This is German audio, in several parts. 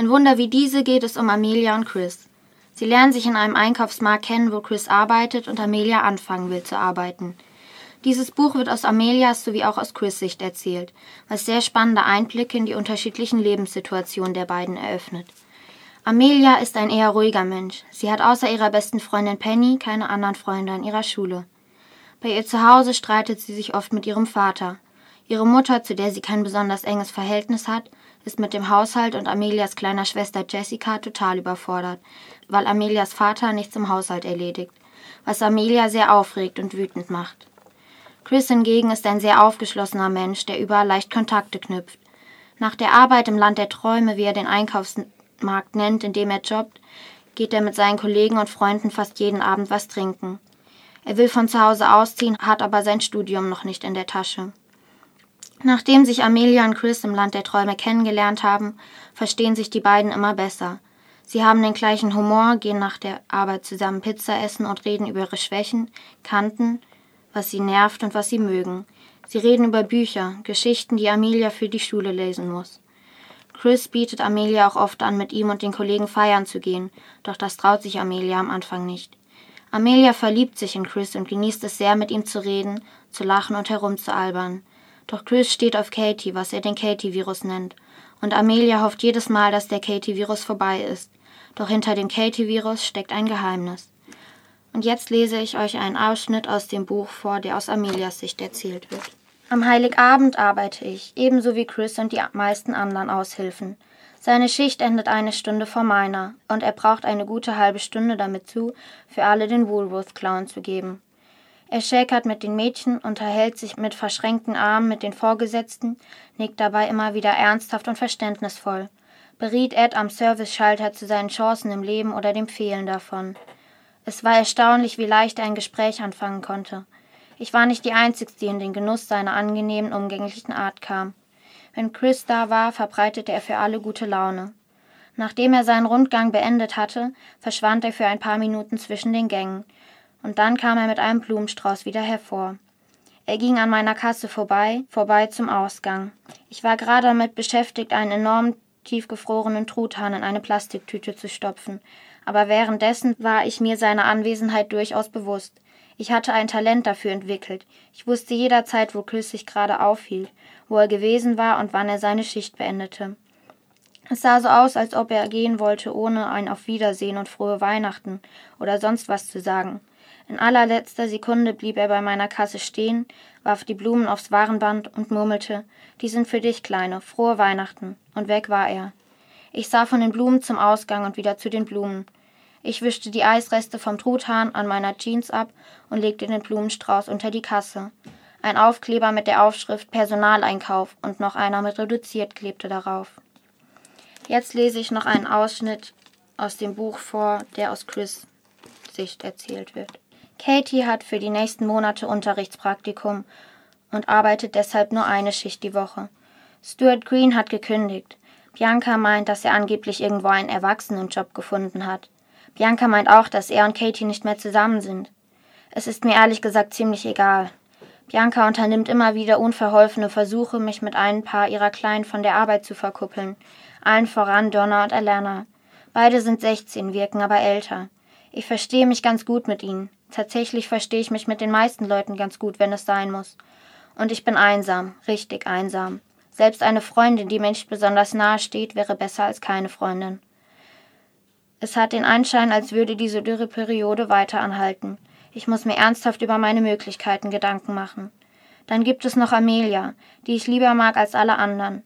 In Wunder wie diese geht es um Amelia und Chris. Sie lernen sich in einem Einkaufsmarkt kennen, wo Chris arbeitet und Amelia anfangen will zu arbeiten. Dieses Buch wird aus Amelias sowie auch aus Chris Sicht erzählt, was sehr spannende Einblicke in die unterschiedlichen Lebenssituationen der beiden eröffnet. Amelia ist ein eher ruhiger Mensch. Sie hat außer ihrer besten Freundin Penny keine anderen Freunde an ihrer Schule. Bei ihr zu Hause streitet sie sich oft mit ihrem Vater. Ihre Mutter, zu der sie kein besonders enges Verhältnis hat, ist mit dem Haushalt und Amelias kleiner Schwester Jessica total überfordert, weil Amelias Vater nichts im Haushalt erledigt, was Amelia sehr aufregt und wütend macht. Chris hingegen ist ein sehr aufgeschlossener Mensch, der überall leicht Kontakte knüpft. Nach der Arbeit im Land der Träume, wie er den Einkaufsmarkt nennt, in dem er jobbt, geht er mit seinen Kollegen und Freunden fast jeden Abend was trinken. Er will von zu Hause ausziehen, hat aber sein Studium noch nicht in der Tasche. Nachdem sich Amelia und Chris im Land der Träume kennengelernt haben, verstehen sich die beiden immer besser. Sie haben den gleichen Humor, gehen nach der Arbeit zusammen Pizza essen und reden über ihre Schwächen, Kanten, was sie nervt und was sie mögen. Sie reden über Bücher, Geschichten, die Amelia für die Schule lesen muss. Chris bietet Amelia auch oft an, mit ihm und den Kollegen feiern zu gehen, doch das traut sich Amelia am Anfang nicht. Amelia verliebt sich in Chris und genießt es sehr, mit ihm zu reden, zu lachen und herumzualbern. Doch Chris steht auf Katie, was er den Katie-Virus nennt. Und Amelia hofft jedes Mal, dass der Katie-Virus vorbei ist. Doch hinter dem Katie-Virus steckt ein Geheimnis. Und jetzt lese ich euch einen Ausschnitt aus dem Buch vor, der aus Amelias Sicht erzählt wird. Am Heiligabend arbeite ich, ebenso wie Chris und die meisten anderen Aushilfen. Seine Schicht endet eine Stunde vor meiner, und er braucht eine gute halbe Stunde damit zu, für alle den Woolworth-Clown zu geben. Er schäkert mit den Mädchen, unterhält sich mit verschränkten Armen mit den Vorgesetzten, nickt dabei immer wieder ernsthaft und verständnisvoll, beriet Ed am Service-Schalter zu seinen Chancen im Leben oder dem Fehlen davon. Es war erstaunlich, wie leicht er ein Gespräch anfangen konnte. Ich war nicht die Einzige, die in den Genuss seiner angenehmen, umgänglichen Art kam. Wenn Chris da war, verbreitete er für alle gute Laune. Nachdem er seinen Rundgang beendet hatte, verschwand er für ein paar Minuten zwischen den Gängen, und dann kam er mit einem Blumenstrauß wieder hervor. Er ging an meiner Kasse vorbei, vorbei zum Ausgang. Ich war gerade damit beschäftigt, einen enormen tiefgefrorenen Truthahn in eine Plastiktüte zu stopfen, aber währenddessen war ich mir seiner Anwesenheit durchaus bewusst. Ich hatte ein Talent dafür entwickelt. Ich wusste jederzeit, wo Chris sich gerade aufhielt, wo er gewesen war und wann er seine Schicht beendete. Es sah so aus, als ob er gehen wollte, ohne ein Auf Wiedersehen und frohe Weihnachten oder sonst was zu sagen. In allerletzter Sekunde blieb er bei meiner Kasse stehen, warf die Blumen aufs Warenband und murmelte Die sind für dich, Kleine, frohe Weihnachten. Und weg war er. Ich sah von den Blumen zum Ausgang und wieder zu den Blumen. Ich wischte die Eisreste vom Truthahn an meiner Jeans ab und legte den Blumenstrauß unter die Kasse. Ein Aufkleber mit der Aufschrift Personaleinkauf und noch einer mit reduziert klebte darauf. Jetzt lese ich noch einen Ausschnitt aus dem Buch vor, der aus Chris Sicht erzählt wird. Katie hat für die nächsten Monate Unterrichtspraktikum und arbeitet deshalb nur eine Schicht die Woche. Stuart Green hat gekündigt. Bianca meint, dass er angeblich irgendwo einen Erwachsenenjob gefunden hat. Bianca meint auch, dass er und Katie nicht mehr zusammen sind. Es ist mir ehrlich gesagt ziemlich egal. Bianca unternimmt immer wieder unverholfene Versuche, mich mit ein paar ihrer Kleinen von der Arbeit zu verkuppeln. Allen voran Donna und Alana. Beide sind 16, wirken aber älter. Ich verstehe mich ganz gut mit ihnen. Tatsächlich verstehe ich mich mit den meisten Leuten ganz gut, wenn es sein muss. Und ich bin einsam, richtig einsam. Selbst eine Freundin, die mir nicht besonders nahe steht, wäre besser als keine Freundin. Es hat den Anschein, als würde diese Dürreperiode weiter anhalten. Ich muss mir ernsthaft über meine Möglichkeiten Gedanken machen. Dann gibt es noch Amelia, die ich lieber mag als alle anderen.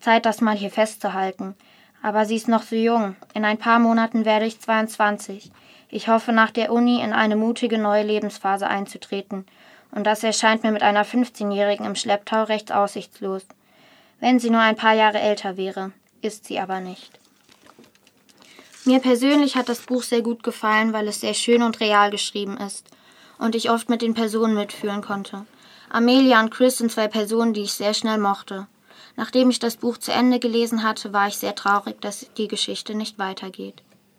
Zeit, das mal hier festzuhalten. Aber sie ist noch so jung. In ein paar Monaten werde ich 22. Ich hoffe, nach der Uni in eine mutige neue Lebensphase einzutreten, und das erscheint mir mit einer 15-Jährigen im Schlepptau recht aussichtslos. Wenn sie nur ein paar Jahre älter wäre, ist sie aber nicht. Mir persönlich hat das Buch sehr gut gefallen, weil es sehr schön und real geschrieben ist und ich oft mit den Personen mitfühlen konnte. Amelia und Chris sind zwei Personen, die ich sehr schnell mochte. Nachdem ich das Buch zu Ende gelesen hatte, war ich sehr traurig, dass die Geschichte nicht weitergeht.